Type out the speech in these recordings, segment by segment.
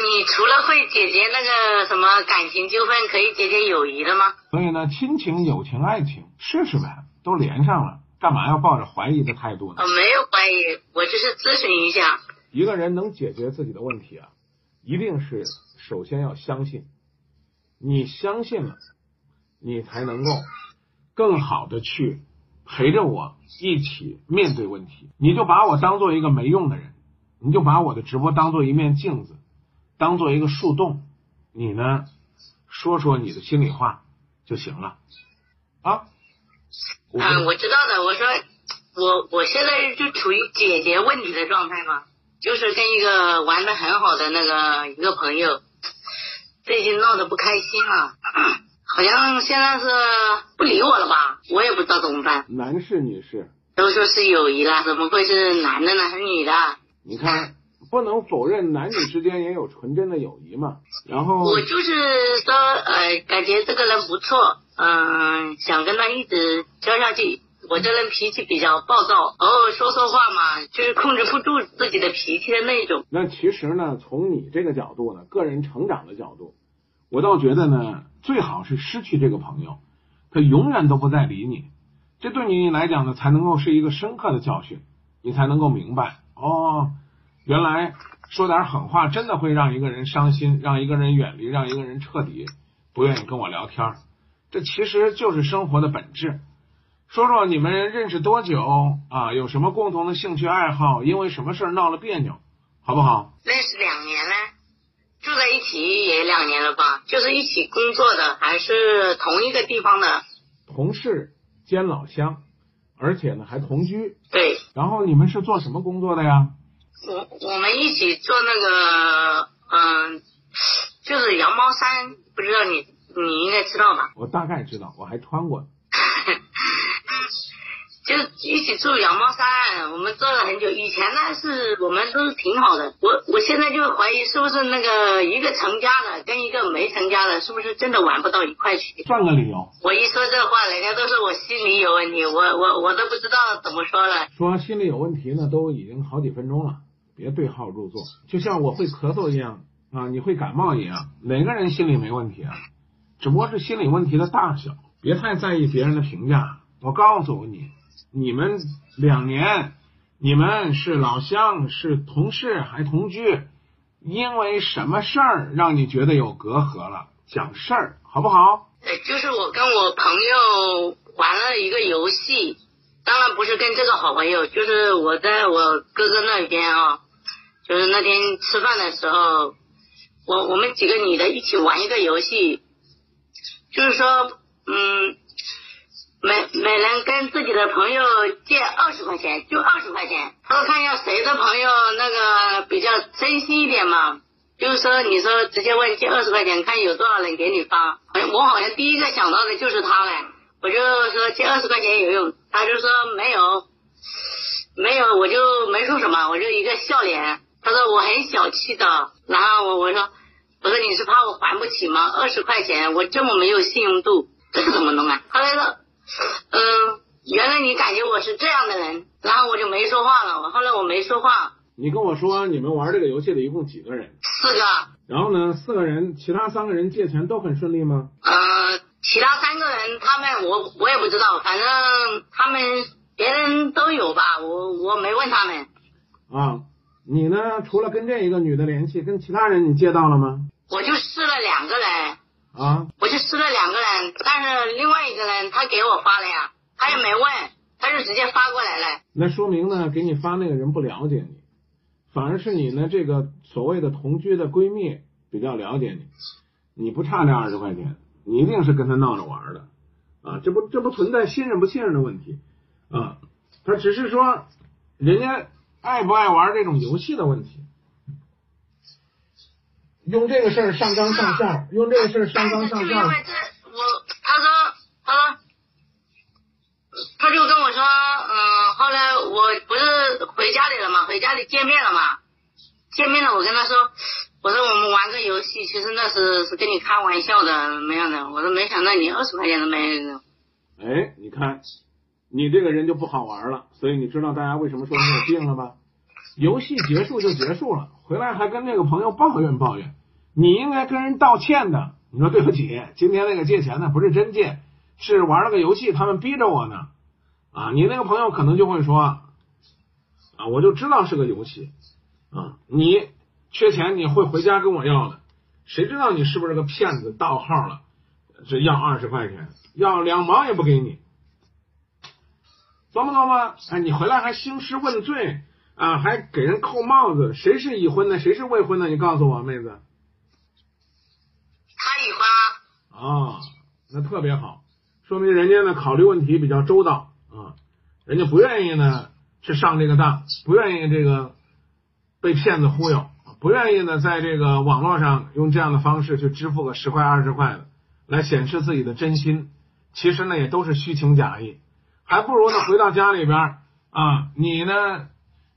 你除了会解决那个什么感情纠纷，可以解决友谊的吗？所以呢，亲情、友情、爱情，试试呗，都连上了，干嘛要抱着怀疑的态度呢？我没有怀疑，我只是咨询一下。一个人能解决自己的问题啊，一定是首先要相信，你相信了，你才能够更好的去陪着我一起面对问题。你就把我当做一个没用的人，你就把我的直播当做一面镜子，当做一个树洞，你呢说说你的心里话就行了啊。嗯，我知道的。我说我我现在就处于解决问题的状态嘛。就是跟一个玩的很好的那个一个朋友，最近闹得不开心了，好像现在是不理我了吧？我也不知道怎么办。男士、女士都说是友谊了，怎么会是男的呢？还是女的？你看，不能否认男女之间也有纯真的友谊嘛。然后我就是说，呃，感觉这个人不错，嗯，想跟他一直交下去。我这人脾气比较暴躁，偶尔说说话嘛，就是控制不住自己的脾气的那种。那其实呢，从你这个角度呢，个人成长的角度，我倒觉得呢，最好是失去这个朋友，他永远都不再理你，这对你来讲呢，才能够是一个深刻的教训，你才能够明白哦，原来说点狠话真的会让一个人伤心，让一个人远离，让一个人彻底不愿意跟我聊天，这其实就是生活的本质。说说你们认识多久啊？有什么共同的兴趣爱好？因为什么事闹了别扭，好不好？认识两年了，住在一起也两年了吧？就是一起工作的，还是同一个地方的同事兼老乡，而且呢还同居。对。然后你们是做什么工作的呀？我我们一起做那个，嗯，就是羊毛衫，不知道你你应该知道吧？我大概知道，我还穿过。就一起做羊毛衫，我们做了很久。以前呢是我们都是挺好的，我我现在就怀疑是不是那个一个成家的跟一个没成家的，是不是真的玩不到一块去？换个理由。我一说这话，人家都说我心里有问题，我我我都不知道怎么说了。说心里有问题呢，都已经好几分钟了，别对号入座。就像我会咳嗽一样啊，你会感冒一样，哪个人心里没问题啊？只不过是心理问题的大小，别太在意别人的评价。我告诉你。你们两年，你们是老乡，是同事，还同居，因为什么事儿让你觉得有隔阂了？讲事儿好不好？对，就是我跟我朋友玩了一个游戏，当然不是跟这个好朋友，就是我在我哥哥那边啊，就是那天吃饭的时候，我我们几个女的一起玩一个游戏，就是说，嗯。每每人跟自己的朋友借二十块钱，就二十块钱。他说看一下谁的朋友那个比较真心一点嘛，就是说你说直接问借二十块钱，看有多少人给你发。我好像第一个想到的就是他嘞，我就说借二十块钱有用，他就说没有，没有，我就没说什么，我就一个笑脸。他说我很小气的，然后我我说我说你是怕我还不起吗？二十块钱我这么没有信用度，这个怎么弄啊？他来说。嗯，原来你感觉我是这样的人，然后我就没说话了。我后来我没说话。你跟我说你们玩这个游戏的一共几个人？四个。然后呢，四个人，其他三个人借钱都很顺利吗？呃，其他三个人他们我我也不知道，反正他们别人都有吧，我我没问他们。啊，你呢？除了跟这一个女的联系，跟其他人你借到了吗？我就试了两个人。啊！我就试了两个人，但是另外一个人他给我发了呀，他也没问，他就直接发过来了。那说明呢，给你发那个人不了解你，反而是你呢这个所谓的同居的闺蜜比较了解你。你不差这二十块钱，你一定是跟他闹着玩的啊！这不这不存在信任不信任的问题啊？他只是说人家爱不爱玩这种游戏的问题。用这个事儿上纲上线，用这个事儿上纲上线。因为这我，他说，他说，他就跟我说，嗯，后来我不是回家里了嘛，回家里见面了嘛，见面了，我跟他说，我说我们玩个游戏，其实那是是跟你开玩笑的，没有的。我说没想到你二十块钱都没有。哎，你看，你这个人就不好玩了，所以你知道大家为什么说你有病了吧？游戏结束就结束了，回来还跟那个朋友抱怨抱怨，你应该跟人道歉的。你说对不起，今天那个借钱的不是真借，是玩了个游戏，他们逼着我呢。啊，你那个朋友可能就会说，啊，我就知道是个游戏，啊，你缺钱你会回家跟我要的，谁知道你是不是个骗子盗号了，这要二十块钱，要两毛也不给你，懂不懂吗？哎，你回来还兴师问罪啊，还给人扣帽子，谁是已婚的，谁是未婚的？你告诉我，妹子。他已婚啊，那特别好，说明人家呢考虑问题比较周到啊。人家不愿意呢，去上这个当，不愿意这个被骗子忽悠，不愿意呢，在这个网络上用这样的方式去支付个十块二十块的，来显示自己的真心。其实呢，也都是虚情假意，还不如呢回到家里边啊，你呢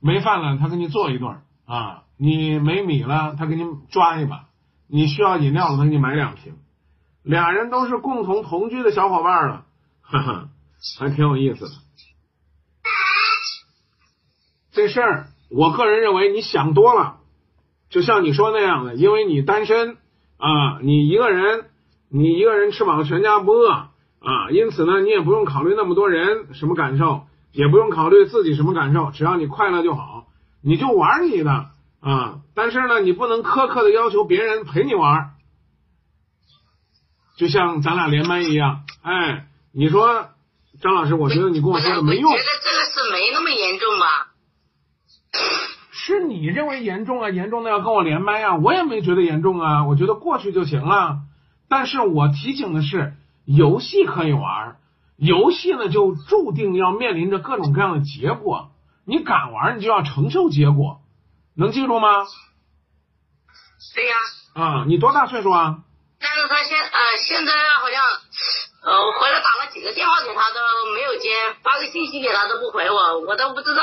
没饭了，他给你做一顿啊；你没米了，他给你抓一把；你需要饮料了，他给你买两瓶。俩人都是共同同居的小伙伴了，哈哈，还挺有意思的。这事儿，我个人认为你想多了，就像你说那样的，因为你单身啊，你一个人，你一个人吃饱了全家不饿啊，因此呢，你也不用考虑那么多人什么感受，也不用考虑自己什么感受，只要你快乐就好，你就玩你的啊。但是呢，你不能苛刻的要求别人陪你玩，就像咱俩连麦一样，哎，你说张老师，我觉得你跟我说的没用，觉得这个事没那么严重吧？是你认为严重啊？严重的要跟我连麦啊！我也没觉得严重啊，我觉得过去就行了。但是我提醒的是，游戏可以玩，游戏呢就注定要面临着各种各样的结果。你敢玩，你就要承受结果，能记住吗？对呀。啊，你多大岁数啊？但是他现呃现在好像呃我回来打了几个电话给他都没有接，发个信息给他都不回我，我都不知道。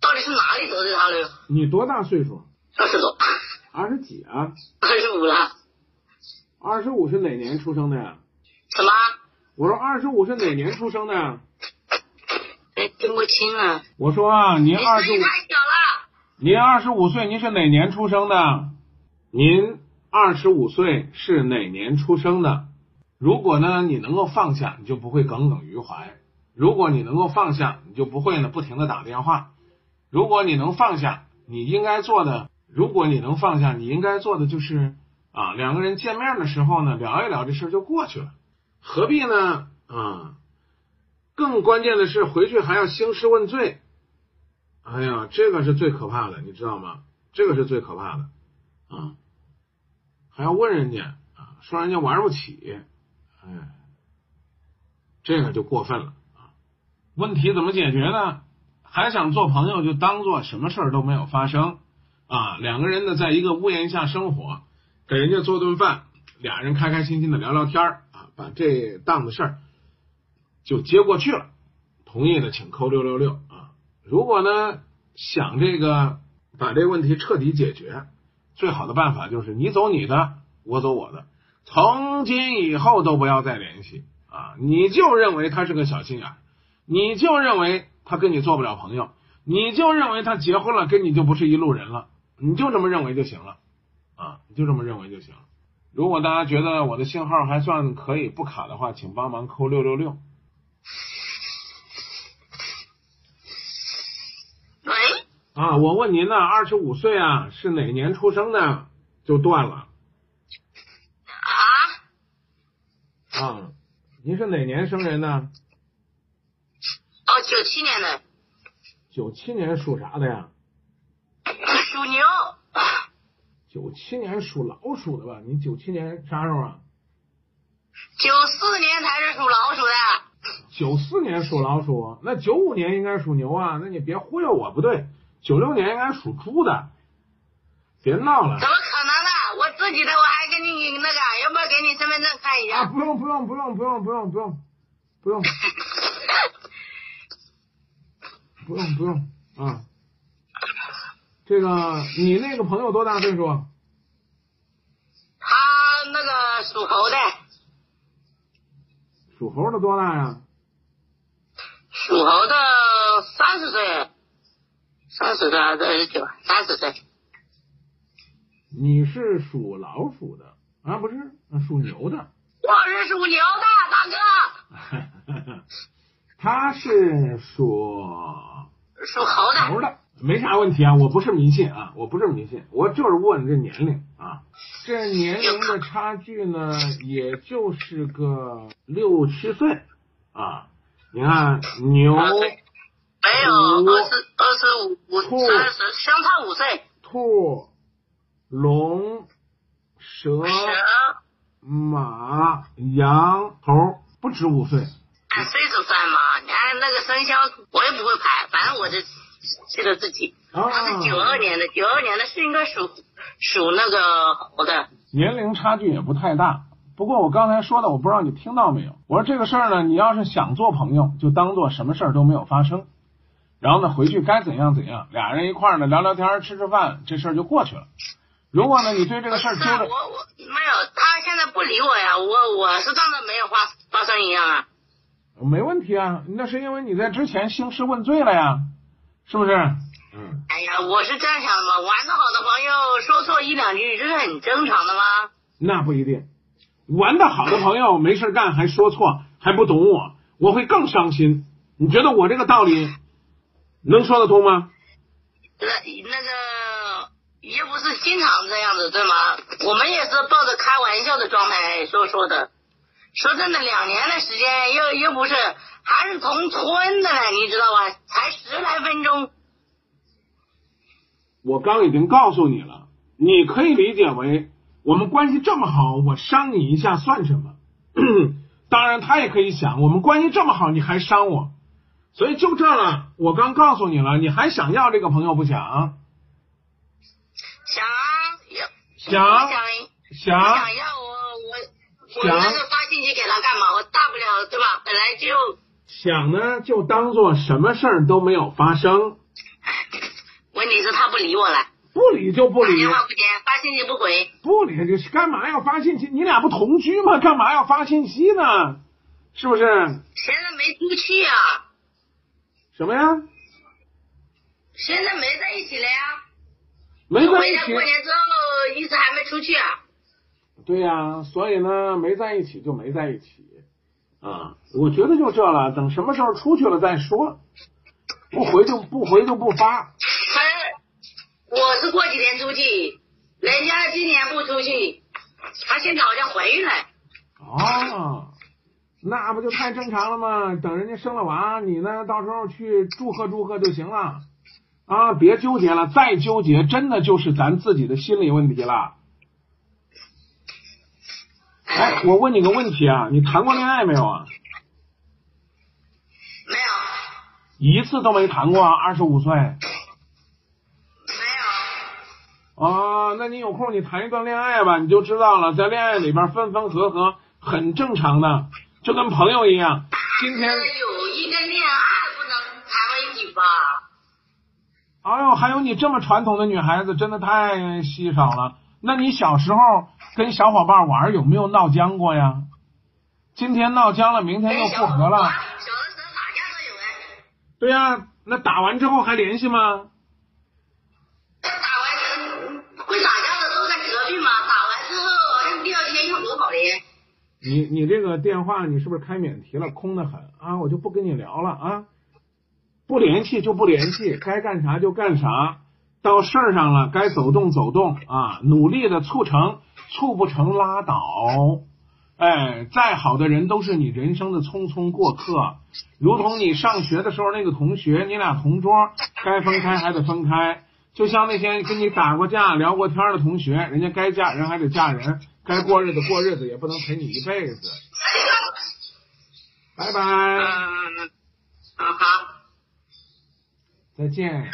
到底是哪里得罪他了？你多大岁数？二十多。二十几啊？二十五了。二十五是哪年出生的呀？什么？我说二十五是哪年出生的呀？哎，听不清啊。我说啊，您二十五。太小了。您二十五岁，您是哪年出生的？您二十五岁是哪年出生的？如果呢，你能够放下，你就不会耿耿于怀；如果你能够放下，你就不会呢不停的打电话。如果你能放下，你应该做的；如果你能放下，你应该做的就是啊，两个人见面的时候呢，聊一聊这事就过去了，何必呢？啊，更关键的是回去还要兴师问罪，哎呀，这个是最可怕的，你知道吗？这个是最可怕的啊，还要问人家啊，说人家玩不起，哎，这个就过分了啊。问题怎么解决呢？还想做朋友，就当做什么事儿都没有发生啊！两个人呢，在一个屋檐下生活，给人家做顿饭，俩人开开心心的聊聊天儿啊，把这档子事儿就接过去了。同意的请扣六六六啊！如果呢想这个把这个问题彻底解决，最好的办法就是你走你的，我走我的，从今以后都不要再联系啊！你就认为他是个小心眼，你就认为。他跟你做不了朋友，你就认为他结婚了跟你就不是一路人了，你就这么认为就行了啊，你就这么认为就行了。如果大家觉得我的信号还算可以不卡的话，请帮忙扣六六六。喂。啊，我问您呢，二十五岁啊，是哪年出生的？就断了。啊？啊，您是哪年生人呢？哦九七年的，九七年属啥的呀？属牛。九七年属老鼠的吧？你九七年啥时候啊？九四年才是属老鼠的。九四年属老鼠，那九五年应该属牛啊？那你别忽悠我，不对，九六年应该属猪的。别闹了。怎么可能呢？我自己的，我还给你那个，要不要给你身份证看一下？啊，不用不用不用不用不用不用不用。不用不用啊，这个你那个朋友多大岁数？他那个属猴的。属猴的多大呀？属猴的三十岁，三十岁还是二十九？三十岁。你是属老鼠的啊？不是，属牛的。我是属牛的，大哥。他是属属猴的。猴的没啥问题啊，我不是迷信啊，我不是迷信，我就是问这年龄啊。这年龄的差距呢，也就是个六七岁啊。你看牛，没有二十二十五，三十相差五岁。兔、龙、蛇、马、羊、猴，不止五岁。按岁数算嘛，你按那个生肖，我也不会排，反正我就记得自己。他是九二年的，九二年的是应该属属那个猴的。年龄差距也不太大。不过我刚才说的，我不知道你听到没有。我说这个事儿呢，你要是想做朋友，就当做什么事儿都没有发生，然后呢，回去该怎样怎样，俩人一块儿呢聊聊天，吃吃饭，这事儿就过去了。如果呢，你对这个事儿揪着，我我没有，他现在不理我呀，我我是当着没有发发生一样啊。没问题啊，那是因为你在之前兴师问罪了呀，是不是？嗯。哎呀，我是这样想的嘛，玩的好的朋友说错一两句，这是很正常的吗？那不一定。玩的好的朋友没事干还说错还不懂我，我会更伤心。你觉得我这个道理能说得通吗？那那个也不是经常这样子，对吗？我们也是抱着开玩笑的状态说说的。说真的，两年的时间又又不是还是同村的呢，你知道吧？才十来分钟。我刚已经告诉你了，你可以理解为。我们关系这么好，我伤你一下算什么？当然，他也可以想，我们关系这么好，你还伤我，所以就这了。我刚告诉你了，你还想要这个朋友不想？想啊，想想想想要我那个发信息给他干嘛？我大不了对吧？本来就想呢，就当做什么事儿都没有发生。问题是他不理我了。不理就不理，电话不接，发信息不回。不理就是干嘛要发信息？你俩不同居吗？干嘛要发信息呢？是不是？现在没出去啊。什么呀？现在没在一起了呀。没在一起。过年之后一直还没出去啊。对呀，所以呢，没在一起就没在一起啊。我觉得就这了，等什么时候出去了再说。不回就不回就不发。我是过几天出去，人家今年不出去，他现在好像怀孕了。哦，那不就太正常了吗？等人家生了娃，你呢，到时候去祝贺祝贺就行了。啊，别纠结了，再纠结真的就是咱自己的心理问题了。哎，我问你个问题啊，你谈过恋爱没有啊？没有。一次都没谈过，二十五岁。啊，那你有空你谈一段恋爱吧，你就知道了，在恋爱里边分分合合很正常的，就跟朋友一样。今天有一个恋爱不能谈在一起吧？哎呦，还有你这么传统的女孩子，真的太稀少了。那你小时候跟小伙伴玩有没有闹僵过呀？今天闹僵了，明天又复合了。小的时候打架都有哎。对呀，那打完之后还联系吗？你你这个电话你是不是开免提了？空的很啊，我就不跟你聊了啊，不联系就不联系，该干啥就干啥，到事儿上了该走动走动啊，努力的促成，促不成拉倒。哎，再好的人都是你人生的匆匆过客，如同你上学的时候那个同学，你俩同桌，该分开还得分开。就像那些跟你打过架、聊过天的同学，人家该嫁人还得嫁人。该过日子过日子，也不能陪你一辈子。拜拜。嗯，好。再见。